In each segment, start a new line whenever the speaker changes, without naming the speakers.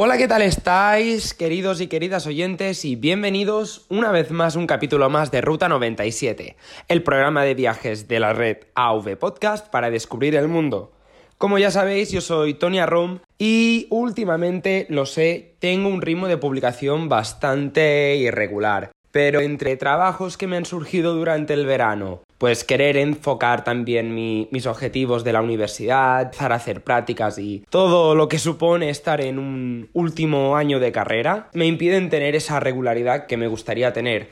Hola, ¿qué tal estáis, queridos y queridas oyentes? Y bienvenidos una vez más un capítulo más de Ruta 97, el programa de viajes de la red AV Podcast para descubrir el mundo. Como ya sabéis, yo soy Tony Rom y últimamente, lo sé, tengo un ritmo de publicación bastante irregular. Pero entre trabajos que me han surgido durante el verano, pues querer enfocar también mis objetivos de la universidad, empezar a hacer prácticas y todo lo que supone estar en un último año de carrera, me impiden tener esa regularidad que me gustaría tener.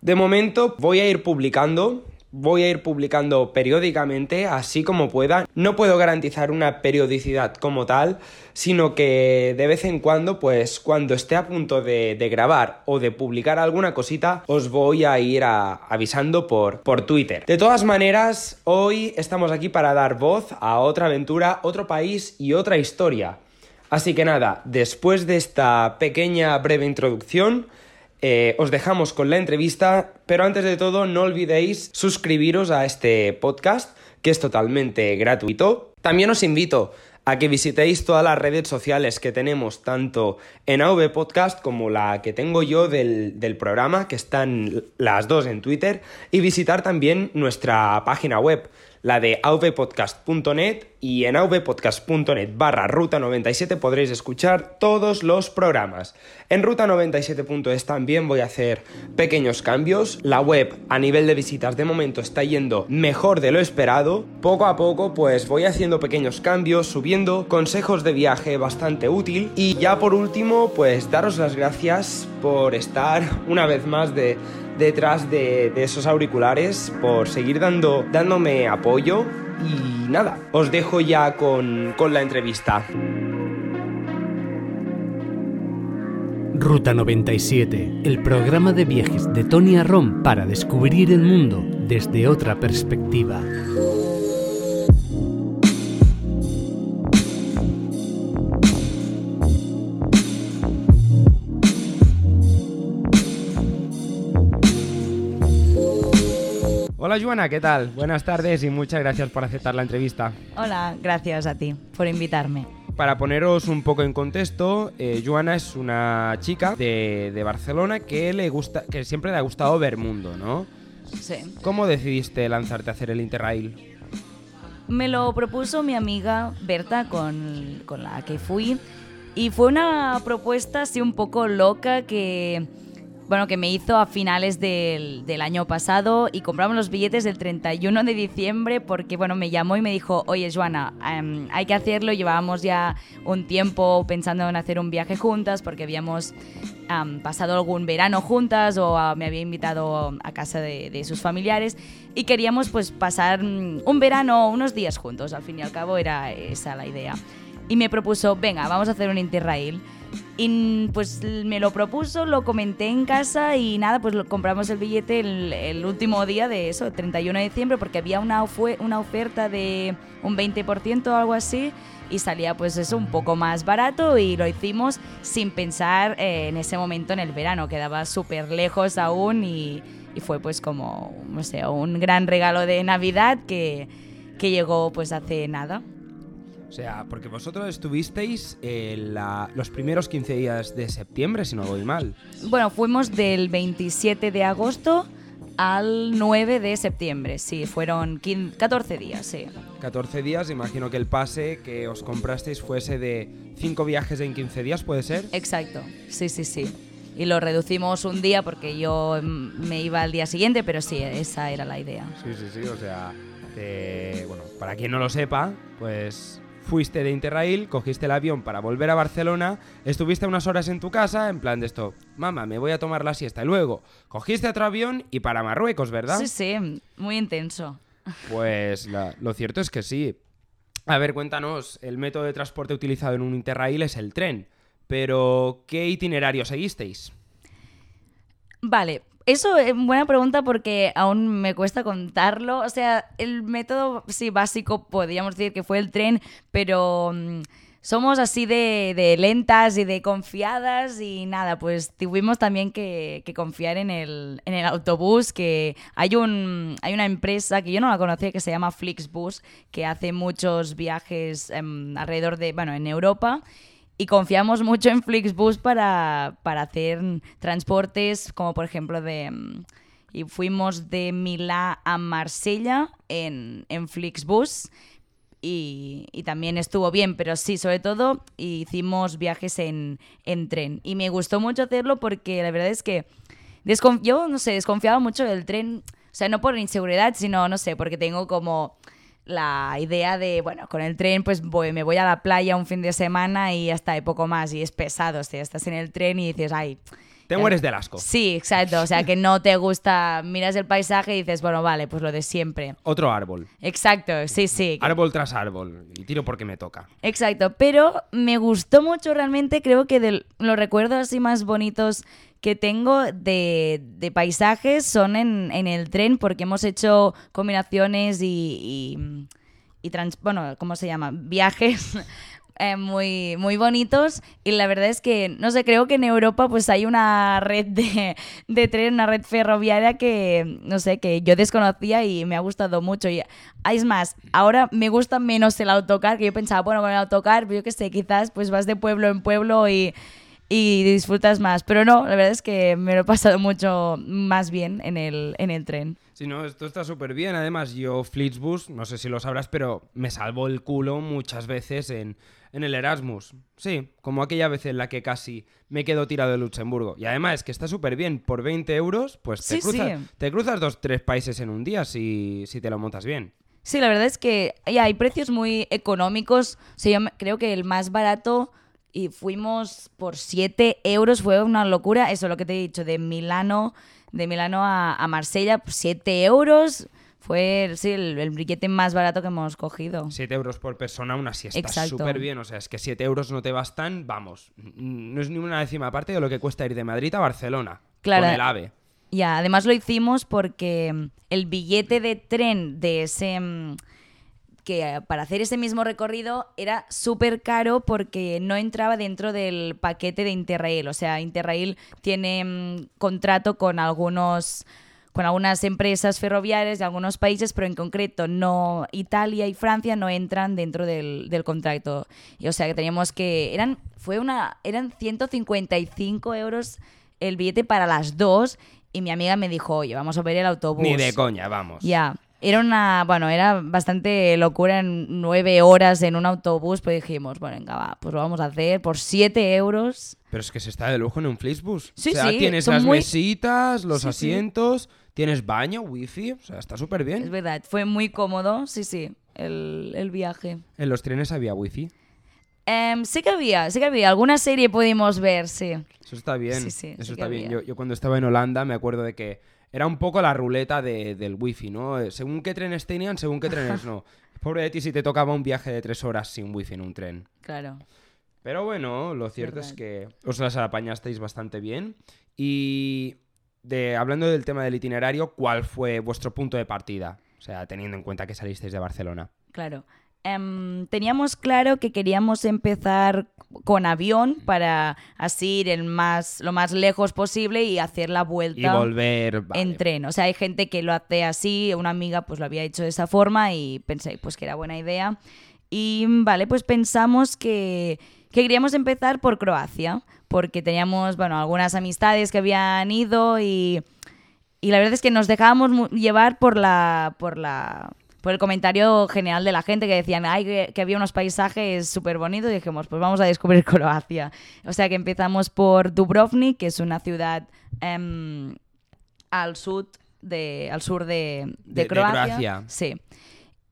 De momento voy a ir publicando voy a ir publicando periódicamente, así como pueda. No puedo garantizar una periodicidad como tal, sino que de vez en cuando, pues cuando esté a punto de, grabar o de publicar alguna cosita, os voy a ir avisando por, por Twitter. De todas maneras, hoy estamos aquí para dar voz a otra aventura, otro país y otra historia. Así que nada, después de esta pequeña breve introducción, eh, os dejamos con la entrevista, pero antes de todo no olvidéis suscribiros a este podcast, que es totalmente gratuito. También os invito a que visitéis todas las redes sociales que tenemos, tanto en AV Podcast como la que tengo yo del, del, programa, que están las dos en Twitter, y visitar también nuestra página web, la de avpodcast.net y en avpodcast.net barra ruta 97 podréis escuchar todos los programas. En ruta 97.es también voy a hacer pequeños cambios. La web a nivel de visitas de momento está yendo mejor de lo esperado. Poco a poco pues voy haciendo pequeños cambios, subiendo consejos de viaje bastante útil. Y ya por último pues daros las gracias por estar una vez más de detrás de, esos auriculares, por seguir dando, dándome apoyo y nada, os dejo ya con, con la entrevista.
Ruta 97, el programa de viajes de Tony Arrom para descubrir el mundo desde otra perspectiva.
Hola Joana, ¿qué tal? Buenas tardes y muchas gracias por aceptar la entrevista.
Hola, gracias a ti por invitarme.
Para poneros un poco en contexto, eh, Joana es una chica de, Barcelona que le gusta, que siempre le ha gustado ver mundo, ¿no?
Sí.
¿Cómo decidiste lanzarte a hacer el Interrail?
Me lo propuso mi amiga Berta, con, con la que fui, y fue una propuesta así un poco loca que bueno, que me hizo a finales del, del, año pasado y compramos los billetes del 31 de diciembre porque, bueno, me llamó y me dijo, oye, Joana, em, hay que hacerlo. Llevábamos ya un tiempo pensando en hacer un viaje juntas porque habíamos pasado algún verano juntas o me había invitado a casa de, de, sus familiares y queríamos pues pasar mm, un verano, unos días juntos. Al fin y al cabo era esa la idea. Y me propuso, venga, vamos a hacer un Interrail. Y pues me lo propuso, lo comenté en casa y nada, pues compramos el billete el, último día de eso, 31 de diciembre, porque había una, una oferta de un 20% o algo así y salía pues eso un poco más barato y lo hicimos sin pensar eh, en ese momento en el verano, quedaba súper lejos aún y, y, fue pues como, no sé, un gran regalo de Navidad que, que llegó pues hace nada.
O sea, porque vosotros estuvisteis los primeros 15 días de septiembre, si no voy mal.
Bueno, fuimos del 27 de agosto al 9 de septiembre, sí, fueron 14 días, sí.
14 días, imagino que el pase que os comprasteis fuese de 5 viajes en 15 días, ¿puede ser?
Exacto, sí, sí, sí. Y lo reducimos un día porque yo me iba al día siguiente, pero sí, esa era la idea.
Sí, sí, sí, o sea, bueno, para quien no lo sepa, pues fuiste de Interrail, cogiste el avión para volver a Barcelona, estuviste unas horas en tu casa, en plan de esto, mamá, me voy a tomar la siesta. Y luego cogiste otro avión y para Marruecos, ¿verdad?
Sí, sí, muy intenso.
Pues lo cierto es que sí. A ver, cuéntanos, el método de transporte utilizado en un Interrail es el tren, pero ¿qué itinerario seguisteis?
Vale, eso es buena pregunta porque aún me cuesta contarlo. O sea, el método, sí, básico, podríamos decir que fue el tren, pero mm, somos así de, lentas y de confiadas y nada, pues tuvimos también que, confiar en el, en el, autobús, que hay, un, hay una empresa que yo no la conocía que se llama Flixbus, que hace muchos viajes em, alrededor de, bueno, en Europa y confiamos mucho en Flixbus para, para hacer transportes, como por ejemplo de... mm, Y fuimos de Milán a Marsella en, en Flixbus y, y también estuvo bien, pero sí, sobre todo hicimos viajes en, en tren. Y me gustó mucho hacerlo porque la verdad es que yo, no sé, desconfiaba mucho del tren, o sea, no por inseguridad, sino, no sé, porque tengo como la idea de, bueno, con el tren pues voy, me voy a la playa un fin de semana y hasta poco más, y es pesado, o sea, estás en el tren y dices, ay...
Te mueres del asco.
Sí, exacto, o sea, que no te gusta, miras el paisaje y dices, bueno, vale, pues lo de siempre.
Otro árbol.
Exacto, sí, sí.
Árbol tras árbol. Y tiro porque me toca.
Exacto, pero me gustó mucho realmente, creo que de los recuerdos así más bonitos que tengo de, de paisajes son en, en el tren porque hemos hecho combinaciones y, y, y trans- bueno, ¿cómo se llama? Viajes eh, muy, muy bonitos y la verdad es que, no sé, creo que en Europa pues hay una red de, de tren, una red ferroviaria que, no sé, que yo desconocía y me ha gustado mucho. Y ah, es más, ahora me gusta menos el autocar, que yo pensaba, bueno, con el autocar, yo qué sé, quizás pues vas de pueblo en pueblo y, y disfrutas más. Pero no, la verdad es que me lo he pasado mucho más bien en el, en el tren.
Si no, esto está súper bien. Además, yo Flixbus, no sé si lo sabrás, pero me salvo el culo muchas veces en, en el Erasmus. Sí, como aquella vez en la que casi me quedo tirado de Luxemburgo. Y además, que está súper bien. Por 20 euros, pues te,
Sí,
cruzas,
sí.
te cruzas dos, tres países en un día si, si te lo montas bien.
Sí, la verdad es que ya, hay precios muy económicos. O sea, yo creo que el más barato y fuimos por 7 euros, fue una locura. Eso lo que te he dicho, de Milano, de Milano a, a Marsella, 7 euros. Fue sí, el, el billete más barato que hemos cogido.
7 euros por persona, está
Exacto.
súper bien. O sea, es que 7 euros no te bastan, vamos. No es ni una décima parte de lo que cuesta ir de Madrid a Barcelona.
Claro.
Con el AVE.
Ya, además lo hicimos porque mm, el billete de tren de ese... que eh, para hacer ese mismo recorrido era súper caro porque no entraba dentro del paquete de Interrail. O sea, Interrail tiene mm, contrato con algunos con algunas empresas ferroviarias de algunos países, pero en concreto no Italia y Francia no entran dentro del, del contrato. Y o sea que teníamos que eran fue una eran 155 euros el billete para las dos y mi amiga me dijo, oye, vamos a ver el autobús.
Ni de coña, vamos.
Ya. Era una, bueno, era bastante locura en nueve horas en un autobús, pero dijimos, bueno, venga, va, pues lo vamos a hacer por siete euros.
Pero es que se está de lujo en un Flixbus.
Sí,
o sea,
sí,
tienes las
muy-
mesitas, los
Sí,
asientos, tienes baño, wifi, o sea, está súper
Es
bien.
verdad, fue muy cómodo, sí, sí, el, el viaje.
En los trenes había wifi.
Em, sí que había, sí que había, alguna serie pudimos ver, sí.
Eso está bien.
Sí, sí,
Eso
sí
está bien. yo cuando estaba en Holanda me acuerdo de que era un poco la ruleta de- del wifi, ¿no? Eh, Según qué trenes tenían, según qué trenes no. Pobre de ti si te tocaba un viaje de tres horas sin wifi en un tren.
Claro.
Pero bueno, lo cierto es que os las apañasteis bastante bien. Y de, hablando del tema del itinerario, ¿cuál fue vuestro punto de partida? O sea, teniendo en cuenta que salisteis de Barcelona.
Claro. Em, teníamos claro que queríamos empezar con avión para así ir el más, lo más lejos posible y hacer la vuelta.
Y volver. vale.
en tren. O sea, hay gente que lo hace así, una amiga pues lo había hecho de esa forma y pensé pues que era buena idea. Y vale, pues pensamos que, que queríamos empezar por Croacia, porque teníamos, bueno, algunas amistades que habían ido y, y la verdad es que nos dejábamos llevar por la... Por la por el comentario general de la gente que decían Ay, que, que había unos paisajes súper bonitos y dijimos, pues vamos a descubrir Croacia. O sea que empezamos por Dubrovnik, que es una ciudad em, al sur de, al sur de, de
De- de
Croacia.
Croacia.
Sí.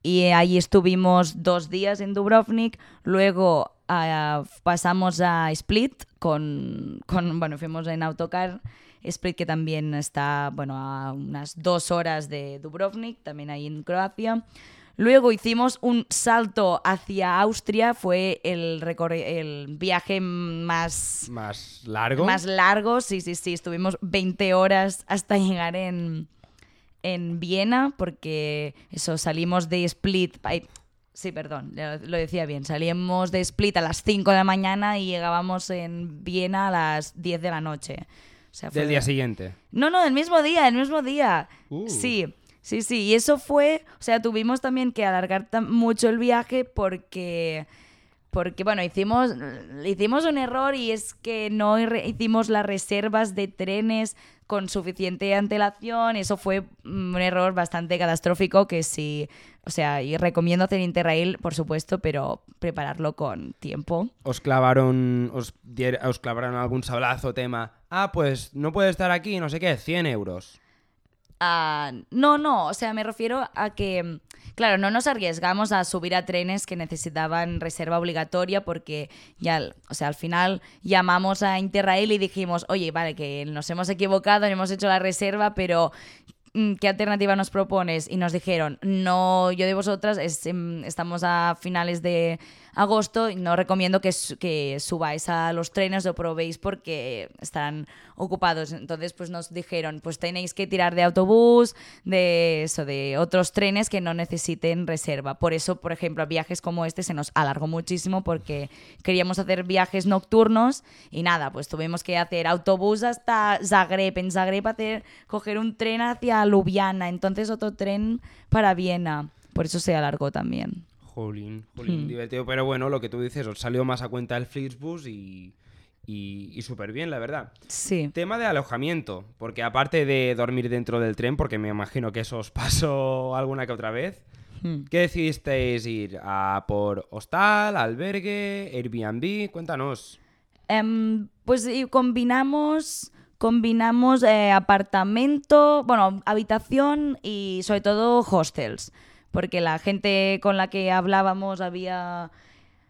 Y allí estuvimos dos días en Dubrovnik. Luego ah, pasamos a Split con, con, bueno, fuimos en autocar. Split que también está, bueno, a unas dos horas de Dubrovnik, también ahí en Croacia. Luego hicimos un salto hacia Austria, fue el, el viaje más,
Más largo.
más largo, sí, sí, sí, estuvimos 20 horas hasta llegar en, en Viena, porque eso, salimos de Split, ay, sí, perdón, lo decía bien, salimos de Split a las 5 de la mañana y llegábamos en Viena a las 10 de la noche. O sea,
Del día siguiente.
no, no, del mismo día, del mismo día.
Uh.
Sí, sí, sí. Y eso fue, o sea, tuvimos también que alargar mucho el viaje porque porque bueno, hicimos, hicimos un error y es que no hicimos las reservas de trenes con suficiente antelación. Eso fue mm, un error bastante catastrófico que sí, o sea, y recomiendo hacer Interrail, por supuesto, pero prepararlo con tiempo.
Os clavaron, os, clavaron algún sablazo tema. Ah, pues no puede estar aquí, no sé qué, 100 euros.
Ah, no, no, o sea, me refiero a que, claro, no nos arriesgamos a subir a trenes que necesitaban reserva obligatoria porque ya, o sea, al final llamamos a Interrail y dijimos, oye, vale, que nos hemos equivocado, no hemos hecho la reserva, pero ¿qué alternativa nos propones? Y nos dijeron, no, yo de vosotras, es, em, estamos a finales de agosto y no recomiendo que, que subáis a los trenes o probéis porque estarán ocupados. Entonces, pues nos dijeron, pues tenéis que tirar de autobús, de eso, de otros trenes que no necesiten reserva. Por eso, por ejemplo, viajes como este se nos alargó muchísimo porque queríamos hacer viajes nocturnos y nada, pues tuvimos que hacer autobús hasta Zagreb, en Zagreb hacer, coger un tren hacia Ljubljana, entonces otro tren para Viena. Por eso se alargó también.
Jolín, jolín,
Hmm.
divertido. Pero bueno, lo que tú dices, os salió más a cuenta el Flixbus y, y, y súper bien, la verdad.
Sí.
Tema de alojamiento, porque aparte de dormir dentro del tren, porque me imagino que eso os pasó alguna que otra vez,
Hmm.
¿qué decidisteis ir? ¿A por hostal, albergue, Airbnb? Cuéntanos.
Em, pues y combinamos, combinamos eh, apartamento, bueno, habitación y sobre todo hostels, porque la gente con la que hablábamos había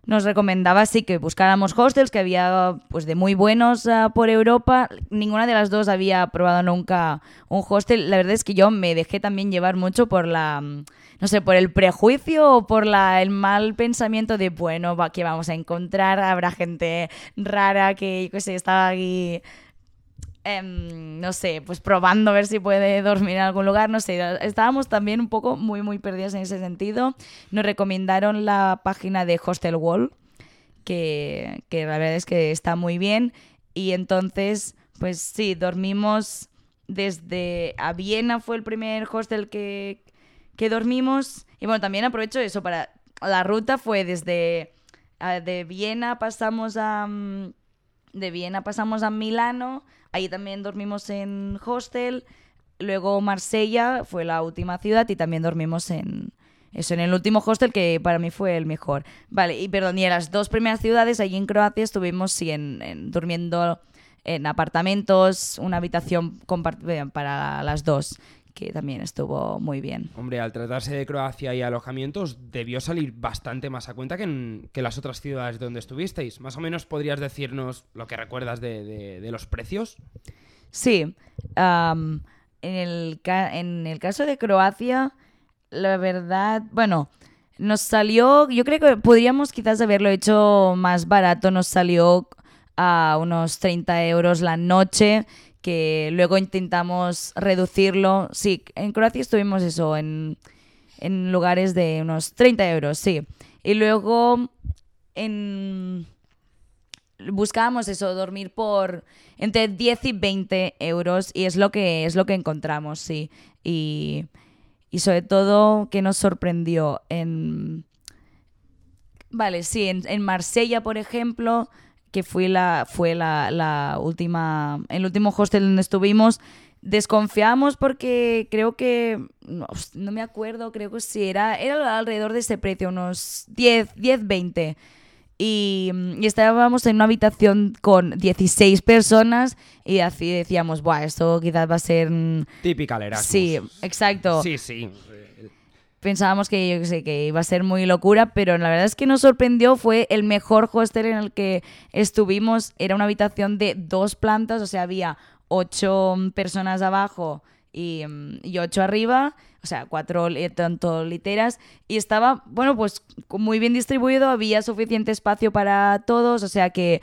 nos recomendaba sí que buscáramos hostels que había pues de muy buenos ah, por Europa. Ninguna de las dos había probado nunca un hostel. La verdad es que yo me dejé también llevar mucho por la mm, no sé, por el prejuicio o por la, el mal pensamiento de bueno, va, vamos a encontrar, habrá gente rara que qué sé, estaba aquí em, no sé, pues probando a ver si puede dormir en algún lugar, no sé, estábamos también un poco muy, muy perdidos en ese sentido. Nos recomendaron la página de Hostel Wall, que, que la verdad es que está muy bien, y entonces, pues sí, dormimos desde a Viena fue el primer hostel que, que dormimos, y bueno, también aprovecho eso para, la ruta fue desde, de Viena pasamos a... mm, de Viena pasamos a Milano, ahí también dormimos en hostel, luego Marsella fue la última ciudad y también dormimos en eso, en el último hostel que para mí fue el mejor. Vale, y perdón, y en las dos primeras ciudades, allí en Croacia, estuvimos sí, en, en- durmiendo en apartamentos, una habitación para las dos, que también estuvo muy bien.
Hombre, al tratarse de Croacia y alojamientos, debió salir bastante más a cuenta que en que las otras ciudades donde estuvisteis. Más o menos podrías decirnos lo que recuerdas de, de- de los precios.
Sí, en, el en el caso de Croacia, la verdad, bueno, nos salió, yo creo que podríamos quizás haberlo hecho más barato, nos salió a unos 30 euros la noche, que luego intentamos reducirlo. Sí, en Croacia estuvimos eso, en, en lugares de unos 30 euros, sí. Y luego en buscábamos eso, dormir por entre 10 y 20 euros y es lo que, es lo que encontramos, sí. Y, y sobre todo que nos sorprendió en... Vale, sí, en, en Marsella, por ejemplo, que fui la, fue la, la última, el último hostel donde estuvimos, desconfiamos porque creo que, no, no me acuerdo, creo que sí, era, era alrededor de ese precio, unos 10, 10 20. Y, y estábamos en una habitación con 16 personas y así decíamos, Buah, esto quizás va a ser...
Típica Erasmus.
Sí, exacto.
Sí, sí.
Pensábamos que, iba a ser muy locura, pero la verdad es que nos sorprendió. Fue el mejor hostel en el que estuvimos. Era una habitación de dos plantas, o sea, había ocho mm, personas abajo y, mm, y ocho arriba, o sea, cuatro li- tanto literas. Y estaba, bueno, pues muy bien distribuido, había suficiente espacio para todos, o sea que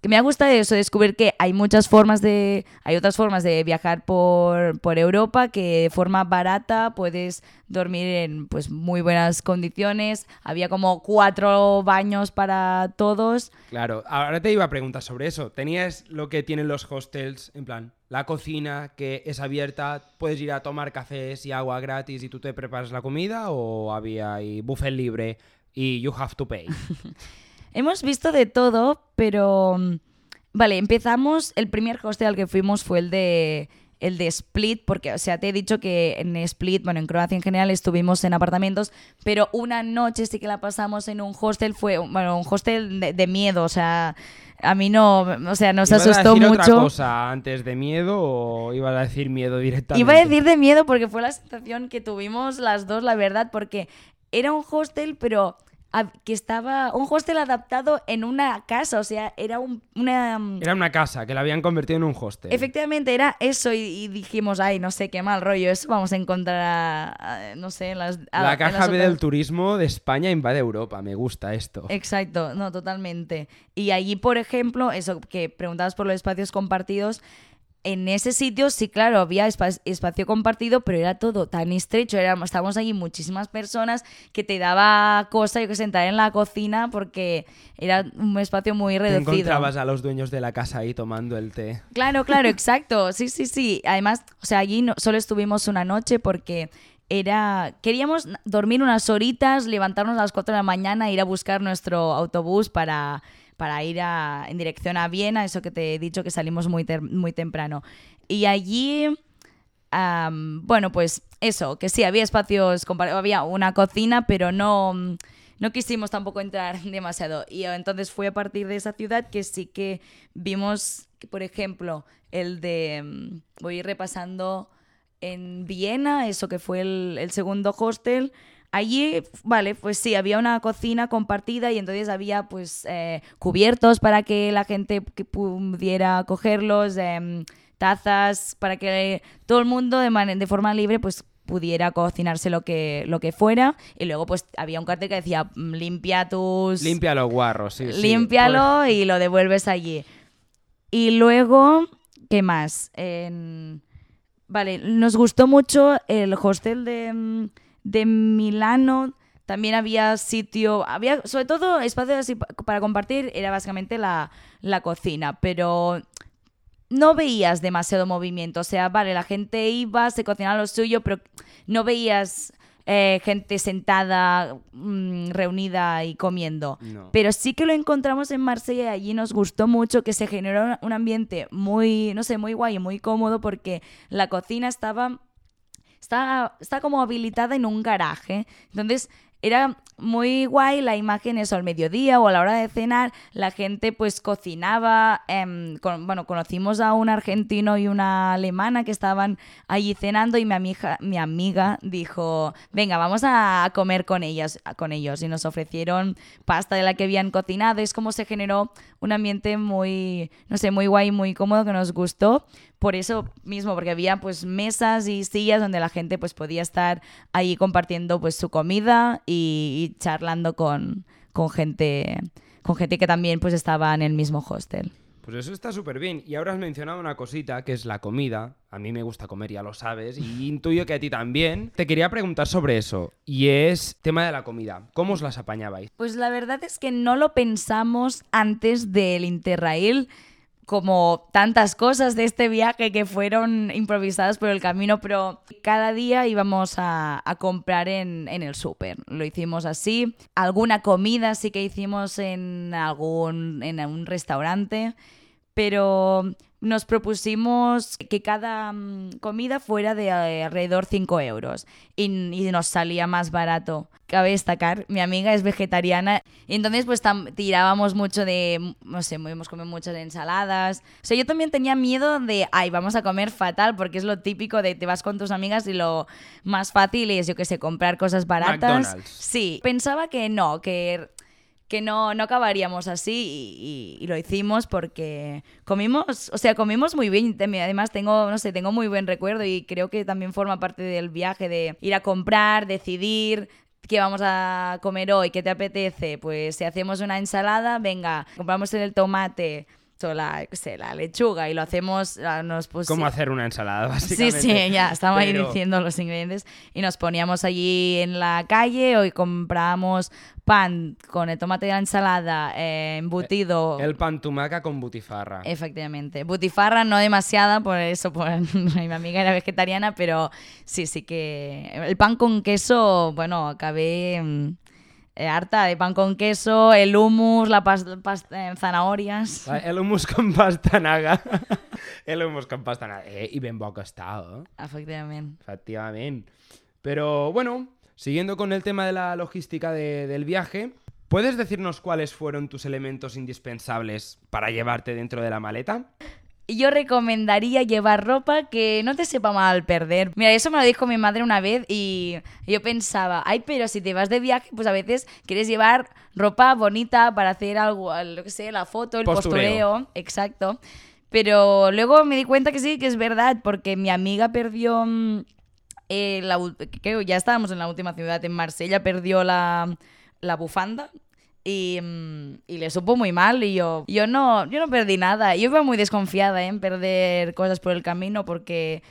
que me ha gustado eso, descubrir que hay muchas formas de, hay otras formas de viajar por, por Europa, que de forma barata puedes dormir en pues muy buenas condiciones. Había como cuatro baños para todos.
Claro, ahora te iba a preguntar sobre eso. ¿Tenías lo que tienen los hostels, en plan, la cocina que es abierta, puedes ir a tomar cafés y agua gratis y tú te preparas la comida o había ahí buffet libre y you have to pay?
hemos visto de todo, pero... mm, Vale, empezamos, el primer hostel al que fuimos fue el de el de Split, porque, o sea, te he dicho que en Split, bueno, en Croacia en general estuvimos en apartamentos, pero una noche sí que la pasamos en un hostel, fue, bueno, un hostel de, de miedo, o sea, a mí no, o sea, nos
¿Ibas a
asustó
decir
mucho.
otra cosa antes de miedo o ibas a decir miedo directamente?
Iba a decir de miedo porque fue la sensación que tuvimos las dos, la verdad, porque era un hostel, pero a- que estaba un hostel adaptado en una casa, o sea, era un- una...
Era una casa que la habían convertido en un hostel.
Efectivamente, era eso y, y dijimos, ay, no sé, qué mal rollo, eso vamos a encontrar, a- a- no sé, en las... a-
La caja B del turismo de España invade Europa. Me gusta esto.
Exacto, no, totalmente. Y allí, por ejemplo, eso que preguntabas por los espacios compartidos, en ese sitio sí, claro, había espa- espacio compartido, pero era todo tan estrecho, éramos, estábamos allí muchísimas personas que te daba cosa, yo que sé, entrar en la cocina porque era un espacio muy
Te
reducido.
encontrabas a los dueños de la casa ahí tomando el té.
Claro, claro, exacto. Sí, sí, sí. Además, o sea, allí no- solo estuvimos una noche porque era queríamos dormir unas horitas, levantarnos a las 4 de la mañana ir a buscar nuestro autobús para, para ir a- en dirección a Viena, eso que te he dicho que salimos muy, muy temprano. Y allí, bueno, pues eso, que sí, había espacios, había una cocina, pero no, no quisimos tampoco entrar demasiado. Y entonces fue a partir de esa ciudad que sí que vimos, por ejemplo, el de, mm, voy repasando en Viena, eso que fue el segundo hostel. Allí, vale, pues sí, había una cocina compartida y entonces había pues eh, cubiertos para que la gente que pudiera cogerlos, em, tazas, para que todo el mundo de, de forma libre pues pudiera cocinarse lo que, lo que fuera. Y luego pues había un cartel que decía, "Mm, limpia tus...
Limpia los guarros, sí, sí.
límpialo y lo devuelves allí. Y luego, ¿qué más? En- Vale, nos gustó mucho el hostel de, mm, de Milano. También había sitio, había sobre todo espacio así pa- para compartir, era básicamente la, la cocina, pero no veías demasiado movimiento. O sea, vale, la gente iba, se cocinaba lo suyo, pero no veías eh, gente sentada, mm, reunida y comiendo.
No.
Pero sí que lo encontramos en Marsella y allí nos gustó mucho que se generó un ambiente muy, no sé, muy guay y muy cómodo porque la cocina estaba, está, está como habilitada en un garaje. Entonces era muy guay la imagen eso al mediodía o a la hora de cenar. La gente pues cocinaba. con- bueno, conocimos a un argentino y una alemana que estaban allí cenando y mi amiga, mi amiga dijo, venga, vamos a comer con ellas, con ellos. Y nos ofrecieron pasta de la que habían cocinado. Es como se generó un ambiente muy, no sé, muy guay, muy cómodo que nos gustó. Por eso mismo, porque había pues mesas y sillas donde la gente pues podía estar ahí compartiendo pues su comida y, y charlando con, con gente con gente que también pues estaba en el mismo hostel.
Pues eso está súper bien. Y ahora has mencionado una cosita, que es la comida. A mí me gusta comer, ya lo sabes. Y intuyo que a ti también. Te quería preguntar sobre eso. Y es tema de la comida. ¿Cómo os las apañabais?
Pues la verdad es que no lo pensamos antes del Interrail, como tantas cosas de este viaje que fueron improvisadas por el camino, pero cada día íbamos a, comprar en, en el súper. Lo hicimos así. Alguna comida sí que hicimos en algún en un restaurante, pero nos propusimos que cada mm, comida fuera de eh, alrededor 5 euros y, y nos salía más barato. Cabe destacar, mi amiga es vegetariana y entonces pues tirábamos mucho de, no sé, hemos comido muchas ensaladas. O sea, yo también tenía miedo de, ay, vamos a comer fatal porque es lo típico de te vas con tus amigas y lo más fácil es, yo que sé, comprar cosas baratas.
McDonald's.
Sí, pensaba que no, que que no, no acabaríamos así y, lo hicimos porque comimos, o sea, comimos muy bien. Además tengo, no sé, tengo muy buen recuerdo y creo que también forma parte del viaje de ir a comprar, decidir qué vamos a comer hoy, qué te apetece. Pues si hacemos una ensalada, venga, compramos el tomate, la, qué sé, la lechuga y lo hacemos, ah, nos
¿Cómo hacer una ensalada,
Sí,
básicamente?
sí, ya, estaba ahí diciendo los ingredientes y nos poníamos allí en la calle o y comprábamos pan con el tomate de la ensalada, eh, embutido.
El pan tumaca con butifarra.
Efectivamente. Butifarra no demasiada, por eso, por mi amiga era vegetariana, pero sí, sí que. El pan con queso, bueno, acabé mm, eh, harta de pan con queso, el hummus, la pasta, eh, zanahorias.
El hummus con pastanaga. el hummus con pastanaga. Eh, y ben bo que està, eh?
Efectivament.
Efectivamente. Pero bueno, siguiendo con el tema de la logística de- del viaje, ¿puedes decirnos cuáles fueron tus elementos indispensables para llevarte dentro de la maleta?
Yo recomendaría llevar ropa que no te sepa mal perder. Mira, eso me lo dijo mi madre una vez y yo pensaba, ay, pero si te vas de viaje, pues a veces quieres llevar ropa bonita para hacer algo, lo que sé, la foto, el
Postureo.
postureo, exacto. Pero luego me di cuenta que sí, que es verdad, porque mi amiga perdió, mm, eh, la, creo ya estábamos en la última ciudad, en Marsella, perdió la, la bufanda. Y, mm, y le supo muy mal y yo, yo no, yo no perdí nada. Yo iba muy desconfiada ¿eh? en perder cosas por el camino porque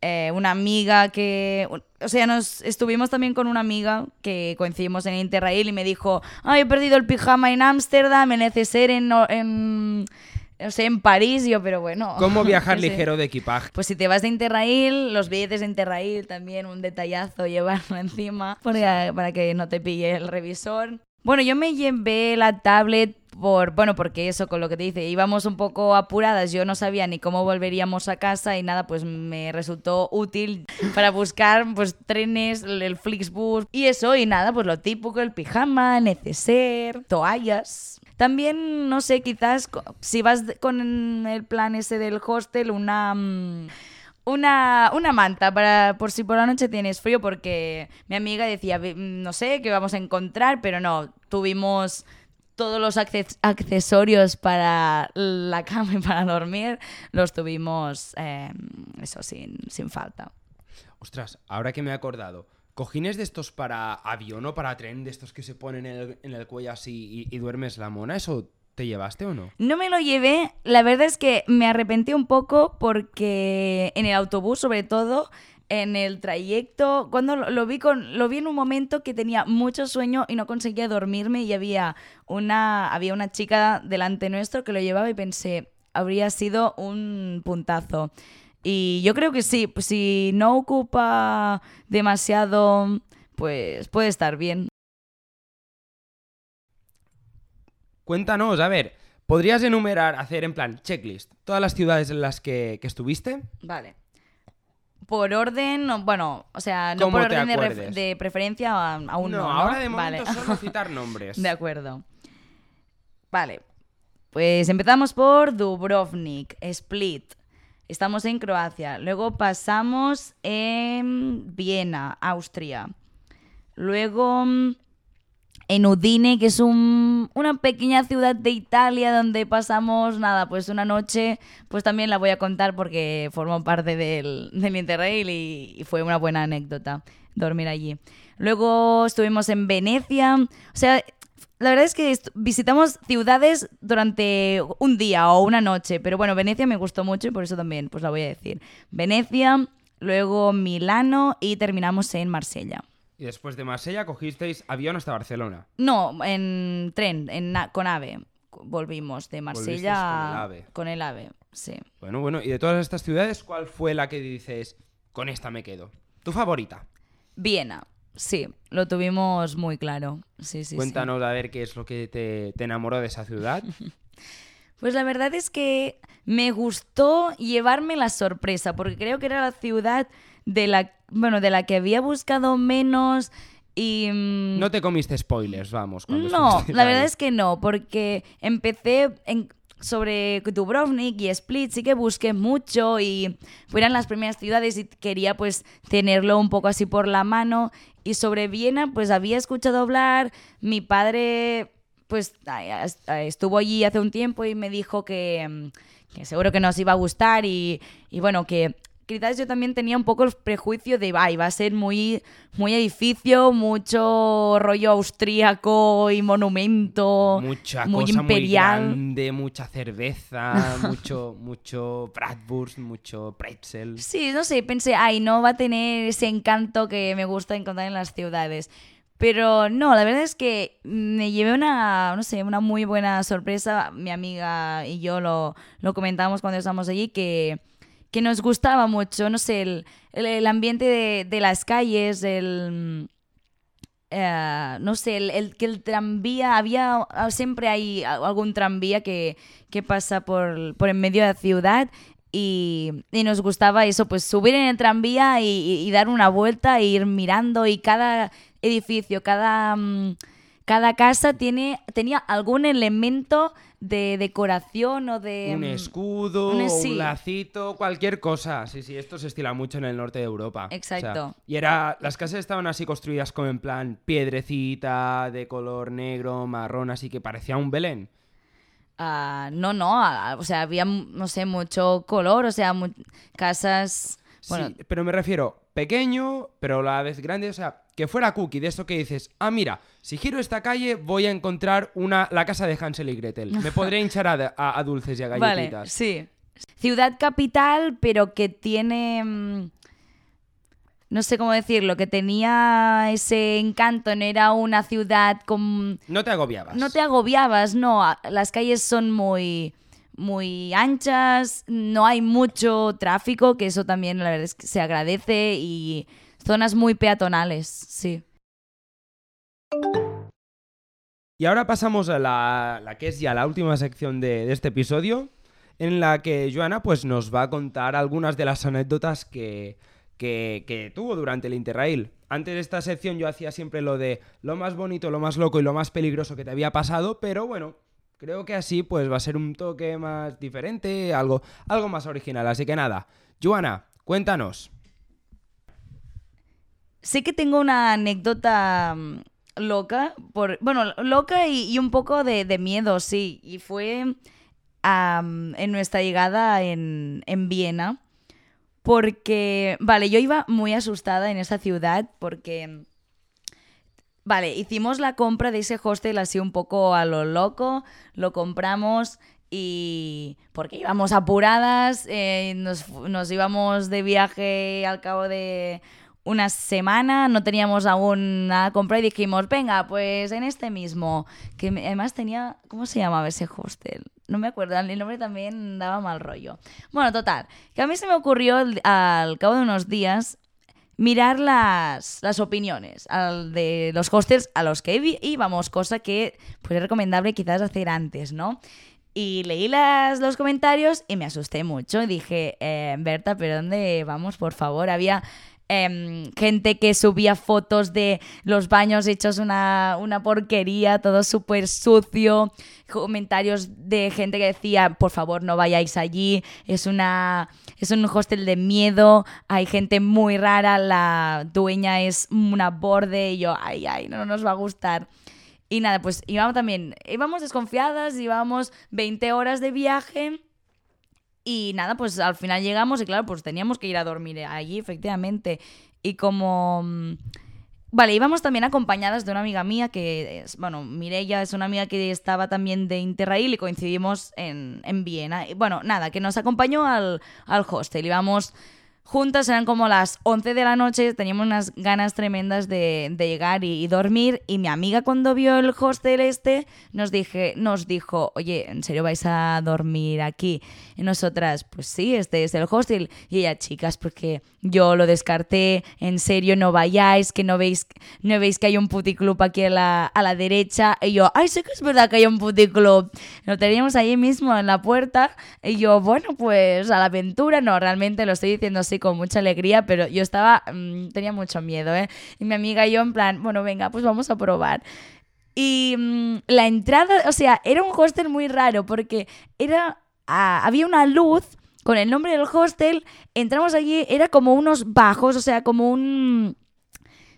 eh, una amiga que... O sea, nos estuvimos también con una amiga que coincidimos en Interrail y me dijo, ah, he perdido el pijama en Ámsterdam, el neceser en, en, no sé, en París. Yo, pero bueno...
¿Cómo viajar ligero de equipaje?
Pues si te vas de Interrail, los billetes de Interrail también, un detallazo llevarlo encima para, para que no te pille el revisor. Bueno, yo me llevé la tablet por, bueno, porque eso, con lo que te dice, íbamos un poco apuradas, yo no sabía ni cómo volveríamos a casa y nada, pues me resultó útil para buscar pues trenes, el Flixbus y eso, y nada, pues lo típico, el pijama, neceser, toallas. También, no sé, quizás si vas con el plan ese del hostel, una... mm, una, una manta para por si por la noche tienes frío, porque mi amiga decía, "Ve- no sé qué vamos a encontrar, pero no, tuvimos todos los acces- accesorios para la cama y para dormir, los tuvimos, eh, eso, sin, sin falta.
Ostras, ahora que me he acordado. ¿Cojines de estos para avión o para tren, de estos que se ponen en el, en el cuello así y duermes la mona? ¿Eso te llevaste o no?
No me lo llevé, la verdad es que me arrepentí un poco porque en el autobús, sobre todo, en el trayecto, cuando lo, vi con, lo vi en un momento que tenía mucho sueño y no conseguía dormirme y había una, había una chica delante nuestro que lo llevaba y pensé, habría sido un puntazo. Y yo creo que sí, si no ocupa demasiado, pues puede estar bien.
Cuéntanos, a ver, ¿podrías enumerar, hacer en plan checklist todas las ciudades en las que, que estuviste?
Vale. Por orden, bueno, o sea, no por
te
orden de, ref-
acuerdes.
de preferencia a- aún no.
no, ahora de
Vale.
momento solo citar nombres.
de acuerdo. Vale. Pues empezamos por Dubrovnik, Split. Estamos en Croacia. Luego pasamos en Viena, Austria. Luego mm, en Udine, que es un- una pequeña ciudad de Italia donde pasamos, nada, pues una noche, pues también la voy a contar porque formó parte del, del Interrail y, fue una buena anécdota dormir allí. Luego estuvimos en Venecia, o sea, la verdad es que visitamos ciudades durante un día o una noche, pero bueno, Venecia me gustó mucho y por eso también, pues la voy a decir. Venecia, luego Milano y terminamos en Marsella.
Y después de Marsella cogisteis avión hasta Barcelona.
No, en tren, en con AVE. Volvimos de Marsella
con el AVE.
con el AVE, sí.
Bueno, bueno, y de todas estas ciudades, ¿cuál fue la que dices, con esta me quedo? ¿Tu favorita?
Viena, sí, lo tuvimos muy claro. Sí, sí, sí.
Cuéntanos a ver qué es lo que te, te enamoró de esa ciudad.
Pues la verdad es que me gustó llevarme la sorpresa, porque creo que era la ciudad de la, bueno, de la que había buscado menos y... mm,
No te comiste spoilers, vamos.
No, la verdad es que no, porque empecé en- sobre Dubrovnik y Split, sí que busqué mucho y fueran las primeras ciudades y quería pues tenerlo un poco así por la mano. Y sobre Viena pues había escuchado hablar, mi padre pues estuvo allí hace un tiempo y me dijo que, mm, que seguro que nos iba a gustar y, y bueno, que quizás yo también tenía un poco el prejuicio de, ay, va a ser muy, muy edificio, mucho rollo austríaco y monumento,
Mucha
muy
cosa
imperial.
muy grande, mucha cerveza, mucho, mucho bratwurst, mucho pretzel.
Sí, no sé, pensé, ay, no va a tener ese encanto que me gusta encontrar en las ciudades. Pero no, la verdad es que me llevé una, no sé, una muy buena sorpresa. Mi amiga y yo lo, lo comentamos cuando estábamos allí, que, que nos gustaba mucho, no sé, el, el- ambiente de, de las calles, el, eh, no sé, el, el- que el tranvía, había, ah, siempre hay algún tranvía que, que pasa por, por en medio de la ciudad y, y nos gustaba eso, pues subir en el tranvía y dar una vuelta e ir mirando y cada edificio, cada, mm, cada casa tiene, tenía algún elemento de decoración o de...
Un
mm,
escudo,
un-
un, lacito, cualquier cosa. Sí, sí, esto se estila mucho en el norte de Europa. O sea,
Exacto.
y era, las casas estaban así construidas como en plan piedrecita, de color negro, marrón, así que parecía un Belén.
Ah, no, no, o sea, había, no sé, mucho color, o sea, mu- casas... Bueno,
sí, pero me refiero pequeño, pero a la vez grande, o sea, que fuera cookie, de esto que dices, ah, mira, si giro esta calle voy a encontrar una, la casa de Hansel y Gretel. Me podré hinchar a, a- a dulces y a
vale,
galletitas.
sí. Ciudad capital, pero que tiene... mm, No sé cómo decirlo, que tenía ese encanto, no era una ciudad con...
No te agobiabas.
No te agobiabas, no, las calles son muy muy anchas, no hay mucho tráfico, que eso también la verdad es que se agradece y zonas muy peatonales, sí.
Y ahora pasamos a la, la que es ya la última sección de, este episodio, en la que Joana pues, nos va a contar algunas de las anécdotas que, que, que tuvo durante el Interrail. Antes de esta sección yo hacía siempre lo de lo más bonito, lo más loco y lo más peligroso que te había pasado, pero bueno, creo que así pues va a ser un toque más diferente, algo, algo más original. Así que nada, Joana, cuéntanos.
Sé que tengo una anécdota mm, loca, por, bueno, loca y, un poco de, miedo, sí. Y fue en nuestra llegada en, en Viena, porque, vale, yo iba muy asustada en esa ciudad porque, vale, hicimos la compra de ese hostel así un poco a lo loco, lo compramos y porque íbamos apuradas, eh, nos, nos íbamos de viaje al cabo de una semana, no teníamos aún nada comprado y dijimos, venga, pues en este mismo, que además tenía, ¿cómo se llamaba ese hostel? No me acuerdo, el nombre también daba mal rollo. Bueno, total, que a mí se me ocurrió al- cabo de unos días mirar las, las opiniones al de los hostels a los que íbamos, cosa que pues, es recomendable quizás hacer antes, ¿no? Y leí las, los comentarios y me asusté mucho. Dije, eh, Berta, ¿pero dónde vamos, por favor? Había em, gente que subía fotos de los baños hechos una, una porquería, todo súper sucio. Comentarios de gente que decía, por favor, no vayáis allí. Es, una, es un hostel de miedo. Hay gente muy rara. La dueña es una borde. Y yo, ay, ay, no nos va a gustar. Y nada, pues íbamos también, íbamos desconfiadas, íbamos 20 horas de viaje y nada, pues al final llegamos y claro, pues teníamos que ir a dormir allí, efectivamente. Y como... mm, Vale, íbamos también acompañadas de una amiga mía que, es, bueno, Mireia es una amiga que estaba también de Interrail y coincidimos en, en Viena. Bueno, nada, que nos acompañó al, al hostel. Íbamos juntas, eran como las 11 de la noche, teníamos unas ganas tremendas de, llegar y, dormir. Y mi amiga cuando vio el hostel este, nos, dije, nos dijo, oye, ¿en serio vais a dormir aquí? Y nosotras, pues sí, este es el hostel. Y ella, chicas, porque yo lo descarté, en serio, no vayáis, que no veis, no veis que hay un puticlub aquí a la, derecha. Y yo, ay, sé que es verdad que hay un puticlub. Lo teníamos ahí mismo en la puerta. Y yo, bueno, pues a la aventura, no, realmente lo estoy diciendo así con mucha alegría, pero yo estaba, mm, tenía mucho miedo, ¿eh? Y mi amiga y yo en plan, bueno, venga, pues vamos a probar. Y mm, la entrada, o sea, era un hostel muy raro porque era, ah, había una luz con el nombre del hostel, entramos allí, era como unos bajos, o sea, como un...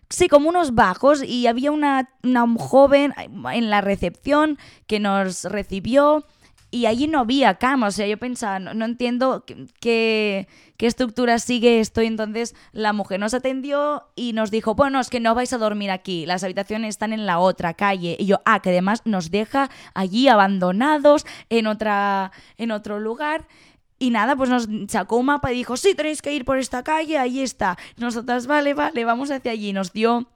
Sí, como unos bajos y había una, una joven en la recepción que nos recibió y allí no había cama, o sea, yo pensaba, no, entiendo qué, qué, qué estructura sigue esto. Y entonces la mujer nos atendió y nos dijo, bueno, es que no vais a dormir aquí, las habitaciones están en la otra calle. Y yo, ah, que además nos deja allí abandonados en, otra, en otro lugar. Y nada, pues nos sacó un mapa y dijo, sí, tenéis que ir por esta calle, ahí está. Nosotras, vale, vale, vamos hacia allí. Nos dio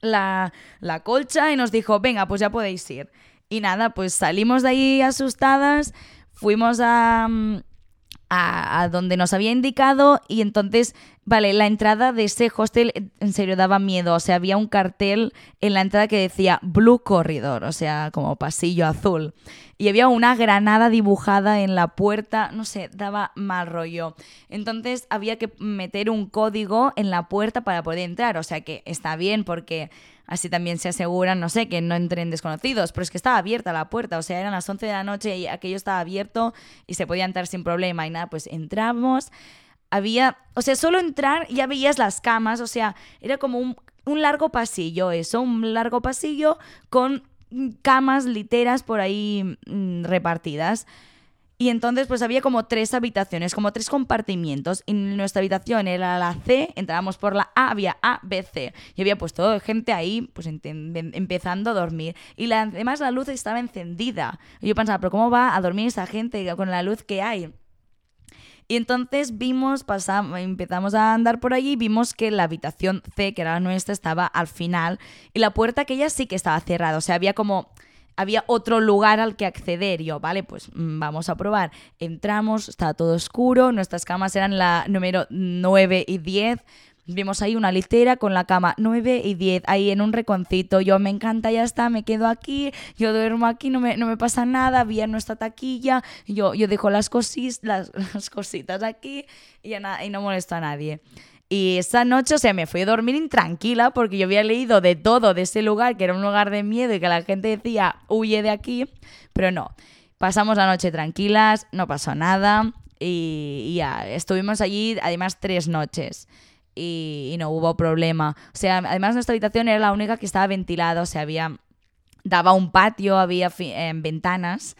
la, la colcha y nos dijo, venga, pues ya podéis ir. Y nada, pues salimos de ahí asustadas, fuimos a, mm, a, a donde nos había indicado y entonces Vale, la entrada de ese hostel en serio daba miedo. O sea, había un cartel en la entrada que decía Blue Corridor, o sea, como pasillo azul. Y había una granada dibujada en la puerta, no sé, daba mal rollo. Entonces había que meter un código en la puerta para poder entrar. O sea que está bien porque así también se aseguran, no sé, que no entren desconocidos. Pero es que estaba abierta la puerta, o sea, eran las 11 de la noche y aquello estaba abierto y se podía entrar sin problema. Y nada, pues entramos había, o sea, solo entrar ya veías las camas, o sea, era como un, largo pasillo, eso, un largo pasillo con camas literas por ahí mm, repartidas. Y entonces pues había como tres habitaciones, como tres compartimientos. Y nuestra habitación era la C, entrábamos por la A, había A, B, C. Y había pues toda gente ahí pues empezando a dormir. Y la, además la luz estaba encendida. Y yo pensaba, pero ¿cómo va a dormir esa gente con la luz que hay? Y entonces vimos, pasamos, empezamos a andar por allí vimos que la habitación C, que era la nuestra, estaba al final y la puerta aquella sí que estaba cerrada. O sea, había como había otro lugar al que acceder. Yo, vale, pues mm, vamos a probar. Entramos, estaba todo oscuro, nuestras camas eran la número 9 y 10. Vimos ahí una litera con la cama 9 y 10, ahí en un reconcito. Yo me encanta, ya está, me quedo aquí, yo duermo aquí, no me, no me pasa nada, había nuestra taquilla, yo, yo dejo las, cosis, las, cositas aquí y, ya y no molesto a nadie. Y esa noche, o sea, me fui a dormir intranquila porque yo había leído de todo de ese lugar, que era un lugar de miedo y que la gente decía, huye de aquí, pero no. Pasamos la noche tranquilas, no pasó nada y ya, estuvimos allí además tres noches y, no hubo problema. O sea, además nuestra habitación era la única que estaba ventilada, o sea, había daba un patio, había eh, ventanas.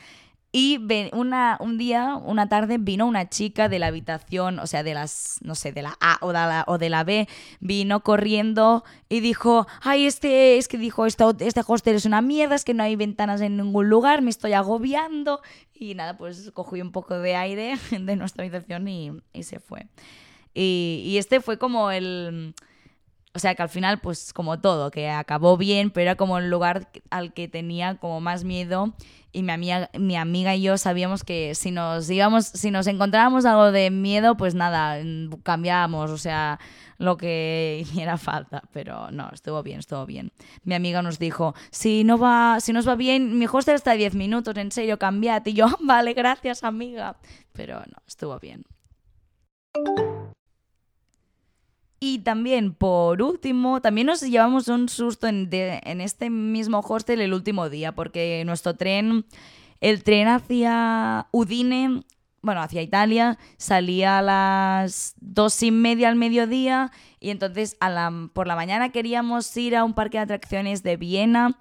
Y una, un día, una tarde, vino una chica de la habitación, o sea, de las, no sé, de la A o de la, o de la B, vino corriendo y dijo, ay, este, es que dijo, esto, este hostel es una mierda, es que no hay ventanas en ningún lugar, me estoy agobiando. Y nada, pues cogí un poco de aire de nuestra habitación y, y se fue. Y, este fue como el... O sea, que al final, pues como todo, que acabó bien, pero era como el lugar al que tenía como más miedo. Y mi amiga, mi amiga y yo sabíamos que si nos íbamos, si nos encontrábamos algo de miedo, pues nada, cambiábamos, o sea, lo que hiciera falta. Pero no, estuvo bien, estuvo bien. Mi amiga nos dijo, si no va, si nos va bien, mi hostel está 10 minutos, en serio, cambiad. Y yo, vale, gracias, amiga. Pero no, estuvo bien. Y también, por último, también nos llevamos un susto en, este mismo hostel el último día, porque nuestro tren, el tren hacia Udine, bueno, hacia Italia, salía a las dos y media al mediodía y entonces a la, por la mañana queríamos ir a un parque de atracciones de Viena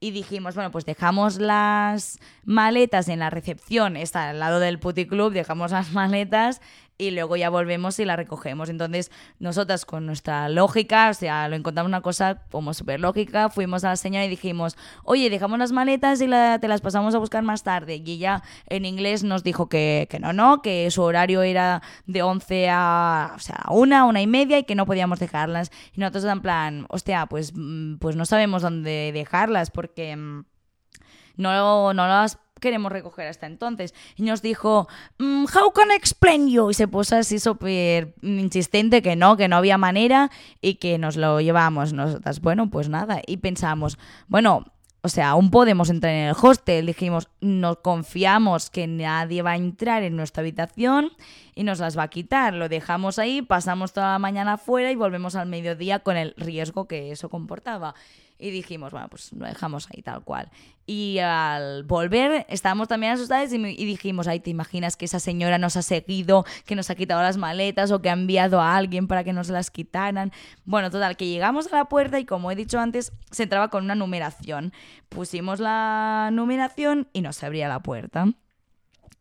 y dijimos, bueno, pues dejamos las maletas en la recepción, está al lado del puticlub, dejamos las maletas y luego ya volvemos y la recogemos. Entonces, nosotras con nuestra lógica, o sea, lo encontramos una cosa como súper lógica, fuimos a la señora y dijimos, oye, dejamos las maletas y te las pasamos a buscar más tarde. Y ella en inglés nos dijo que, que no, no, que su horario era de 11 a, o sea, una, una y media y que no podíamos dejarlas. Y nosotros en plan, hostia, pues, mm, pues no sabemos dónde dejarlas porque mm, no, no las queremos recoger hasta entonces. Y nos dijo, mm, how can I explain you? Y se puso así súper insistente que no, que no había manera y que nos lo llevábamos nosotras. Bueno, pues nada. Y pensamos, bueno, o sea, aún podemos entrar en el hostel. Dijimos, nos confiamos que nadie va a entrar en nuestra habitación y nos las va a quitar. Lo dejamos ahí, pasamos toda la mañana afuera y volvemos al mediodía con el riesgo que eso comportaba. Y dijimos, bueno, pues lo dejamos ahí tal cual. Y al volver estábamos también asustados y, dijimos, ay, ¿te imaginas que esa señora nos ha seguido, que nos ha quitado las maletas o que ha enviado a alguien para que nos las quitaran? Bueno, total, que llegamos a la puerta y como he dicho antes, se entraba con una numeración. Pusimos la numeración y nos abría la puerta.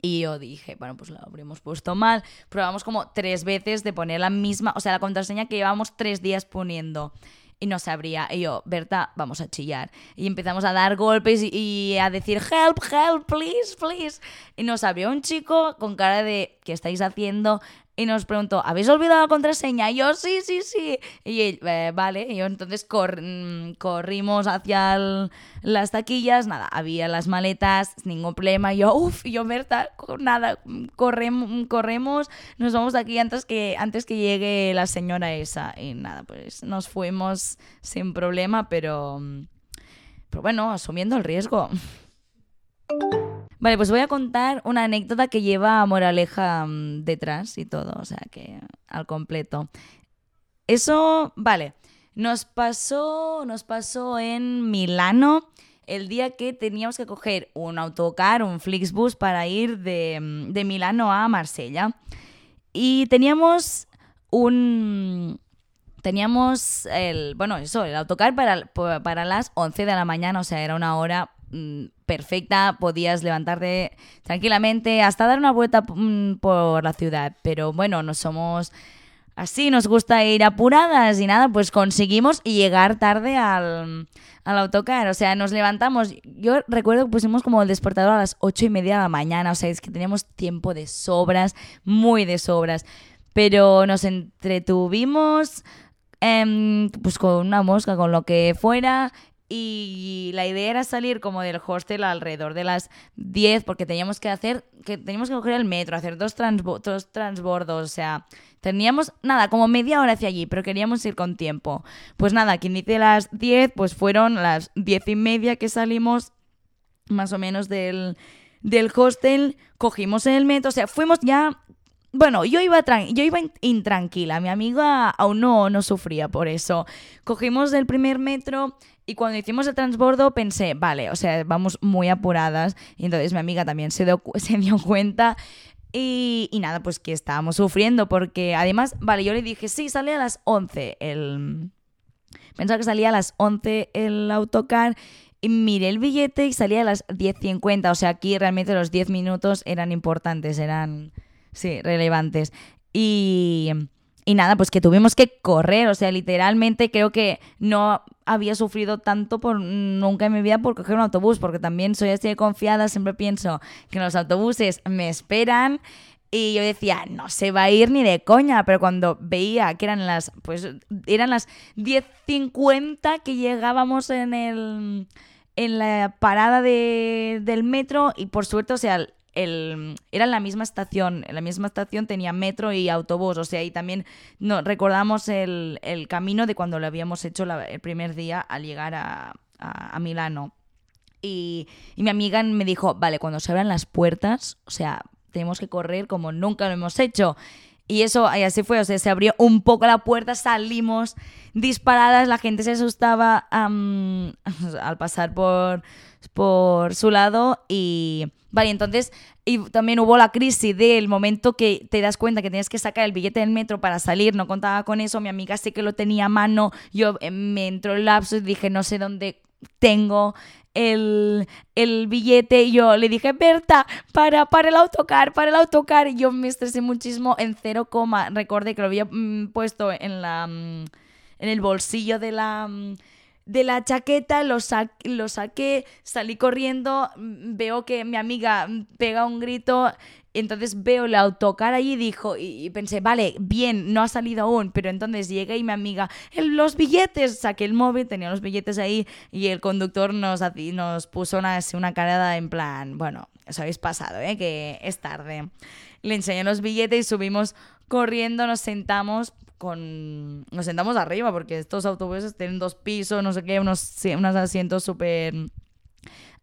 Y yo dije, bueno, pues lo habríamos puesto mal. Probamos como tres veces de poner la misma, o sea, la contraseña que llevábamos tres días poniendo y no se abría. Y yo, Berta, vamos a chillar. Y empezamos a dar golpes y, a decir, help, help, please, please. Y nos abrió un chico con cara de, ¿qué estáis haciendo? Y nos preguntó, ¿habéis olvidado la contraseña? Y yo, sí, sí, sí. Y él, "Eh, vale, y yo entonces cor- mm, corrimos hacia el- las taquillas, nada, había las maletas, ningún problema. Y yo, uff, yo, Berta, nada, correm- corremos, nos vamos de aquí antes que, antes que llegue la señora esa. Y nada, pues nos fuimos sin problema, pero, mm, pero bueno, asumiendo el riesgo. Vale, pues voy a contar una anécdota que lleva moraleja mm, detrás y todo, o sea que al completo. Eso, vale, nos pasó, nos pasó en Milano el día que teníamos que coger un autocar, un Flixbus para ir de, mm, de Milano a Marsella. Y teníamos un... Teníamos el, bueno, eso, el autocar para, para las 11 de la mañana, o sea, era una hora mm, perfecta, podías levantarte tranquilamente, hasta dar una vuelta mm, por la ciudad. Pero bueno, no somos así, nos gusta ir apuradas y nada, pues conseguimos llegar tarde al, al autocar. O sea, nos levantamos. Yo recuerdo que pusimos como el despertador a las ocho y media de la mañana. O sea, es que teníamos tiempo de sobras, muy de sobras. Pero nos entretuvimos em, pues con una mosca, con lo que fuera. Y la idea era salir como del hostel alrededor de las 10 porque teníamos que hacer, que teníamos que coger el metro, hacer dos, dos transbordos, o sea, teníamos nada, como media hora hacia allí, pero queríamos ir con tiempo. Pues nada, quien dice las 10, pues fueron las 10 y media que salimos más o menos del, del hostel, cogimos el metro, o sea, fuimos ya... Bueno, yo iba, yo iba in- intranquila, mi amiga aún no, no sufría por eso. Cogimos el primer metro y cuando hicimos el transbordo pensé, vale, o sea, vamos muy apuradas. Y entonces mi amiga también se dio, se dio cuenta y, y nada, pues que estábamos sufriendo porque además, vale, yo le dije, sí, sale a las 11 el... Pensaba que salía a las 11 el autocar y miré el billete y salía a las 10.50. O sea, aquí realmente los 10 minutos eran importantes, eran, sí, relevantes. Y, y nada, pues que tuvimos que correr. O sea, literalmente creo que no había sufrido tanto por nunca en mi vida por coger un autobús, porque también soy así de confiada, siempre pienso que los autobuses me esperan y yo decía, no se va a ir ni de coña, pero cuando veía que eran las, pues, eran las 10.50 que llegábamos en el, en la parada de, del metro y por suerte, o sea, era en la misma estación, en la misma estación tenía metro y autobús, o sea, y también recordamos el, camino de cuando lo habíamos hecho el primer día al llegar a, a, a Milano. Y, y mi amiga me dijo, vale, cuando se abran las puertas, o sea, tenemos que correr como nunca lo hemos hecho. Y eso, y así fue, o sea, se abrió un poco la puerta, salimos disparadas, la gente se asustaba al pasar por, por su lado y... Vale, entonces, y también hubo la crisis del momento que te das cuenta que tienes que sacar el billete del metro para salir, no contaba con eso, mi amiga sí que lo tenía a mano, yo eh, me entró el lapso y dije, no sé dónde tengo el, el billete y yo le dije, Berta, para, para el autocar, para el autocar. Y yo me estresé muchísimo en cero coma. Recordé que lo había mm, puesto en la mm, en el bolsillo de la mm, de la chaqueta, lo, sa- lo saqué, salí corriendo, veo que mi amiga pega un grito, entonces veo el autocar allí y dijo, y, pensé, vale, bien, no ha salido aún, pero entonces llegué y mi amiga, "El- los billetes, saqué el móvil, tenía los billetes ahí y el conductor nos, nos puso una, una carada en plan, bueno, os habéis pasado, ¿eh? que es tarde. Le enseñé los billetes y subimos corriendo, nos sentamos con nos sentamos arriba porque estos autobuses tienen dos pisos, no sé qué, unos, unos asientos súper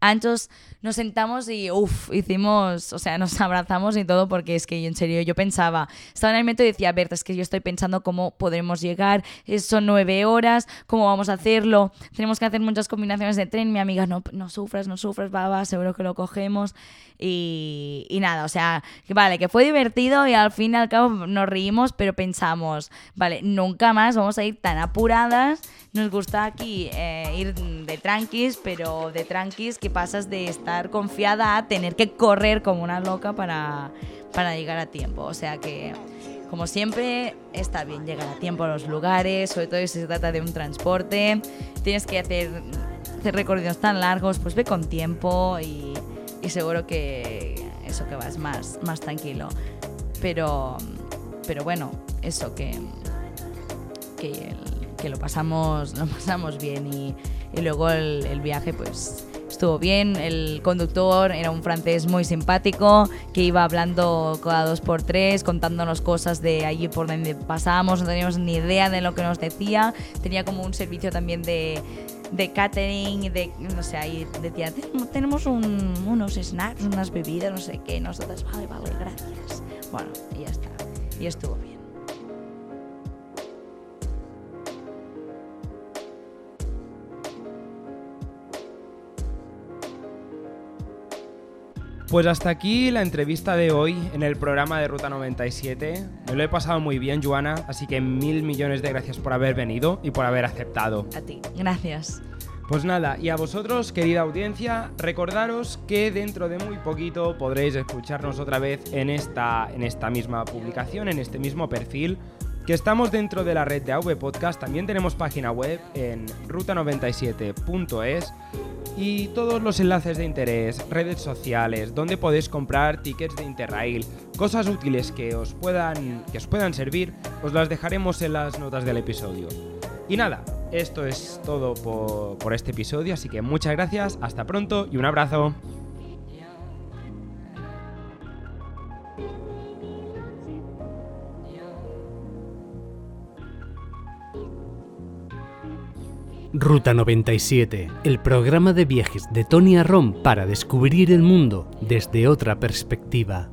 anchos. Nos sentamos y uff, hicimos, o sea, nos abrazamos y todo porque es que en serio yo pensaba, estaba en el metro y decía, Berta, es que yo estoy pensando cómo podremos llegar, son nueve horas, cómo vamos a hacerlo, tenemos que hacer muchas combinaciones de tren, mi amiga, no, no sufras, no sufras, va, va, seguro que lo cogemos y, y nada, o sea, vale, que fue divertido y al fin y al cabo nos reímos, pero pensamos, vale, nunca más vamos a ir tan apuradas, nos gusta aquí eh, ir de tranquis, pero de tranquis que pasas de estar confiada a tener que correr como una loca para, para llegar a tiempo, o sea que... Como siempre, está bien llegar a tiempo a los lugares, sobre todo si se trata de un transporte. Tienes que hacer, hacer recorridos tan largos, pues ve con tiempo y, seguro que eso que vas más, más tranquilo. Pero, pero bueno, eso que, que, lo, pasamos, lo pasamos bien y, y luego el viaje pues estuvo bien. El conductor era un francés muy simpático que iba hablando cada dos por tres, contándonos cosas de allí por donde pasábamos, no teníamos ni idea de lo que nos decía. Tenía como un servicio también de, de catering, de, no sé, ahí decía, tenemos un, unos snacks, unas bebidas, no sé qué. Nosotros, vale, vale, gracias. Bueno, y ya está. Y estuvo bien.
Pues hasta aquí la entrevista de hoy en el programa de Ruta 97. Me lo he pasado muy bien, Joana, así que mil millones de gracias por haber venido y por haber aceptado.
A ti, gracias.
Pues nada, y a vosotros, querida audiencia, recordaros que dentro de muy poquito podréis escucharnos otra vez en esta, en esta misma publicación, en este mismo perfil, que estamos dentro de la red de AV Podcast. También tenemos página web en ruta97.es y todos los enlaces de interés, redes sociales, donde podéis comprar tickets de Interrail, cosas útiles que os puedan, que os puedan servir, os las dejaremos en las notas del episodio. Y nada, esto es todo por, por este episodio, así que muchas gracias, hasta pronto y un abrazo.
Ruta 97, el programa de viajes de Tony Arrom para descubrir el mundo desde otra perspectiva.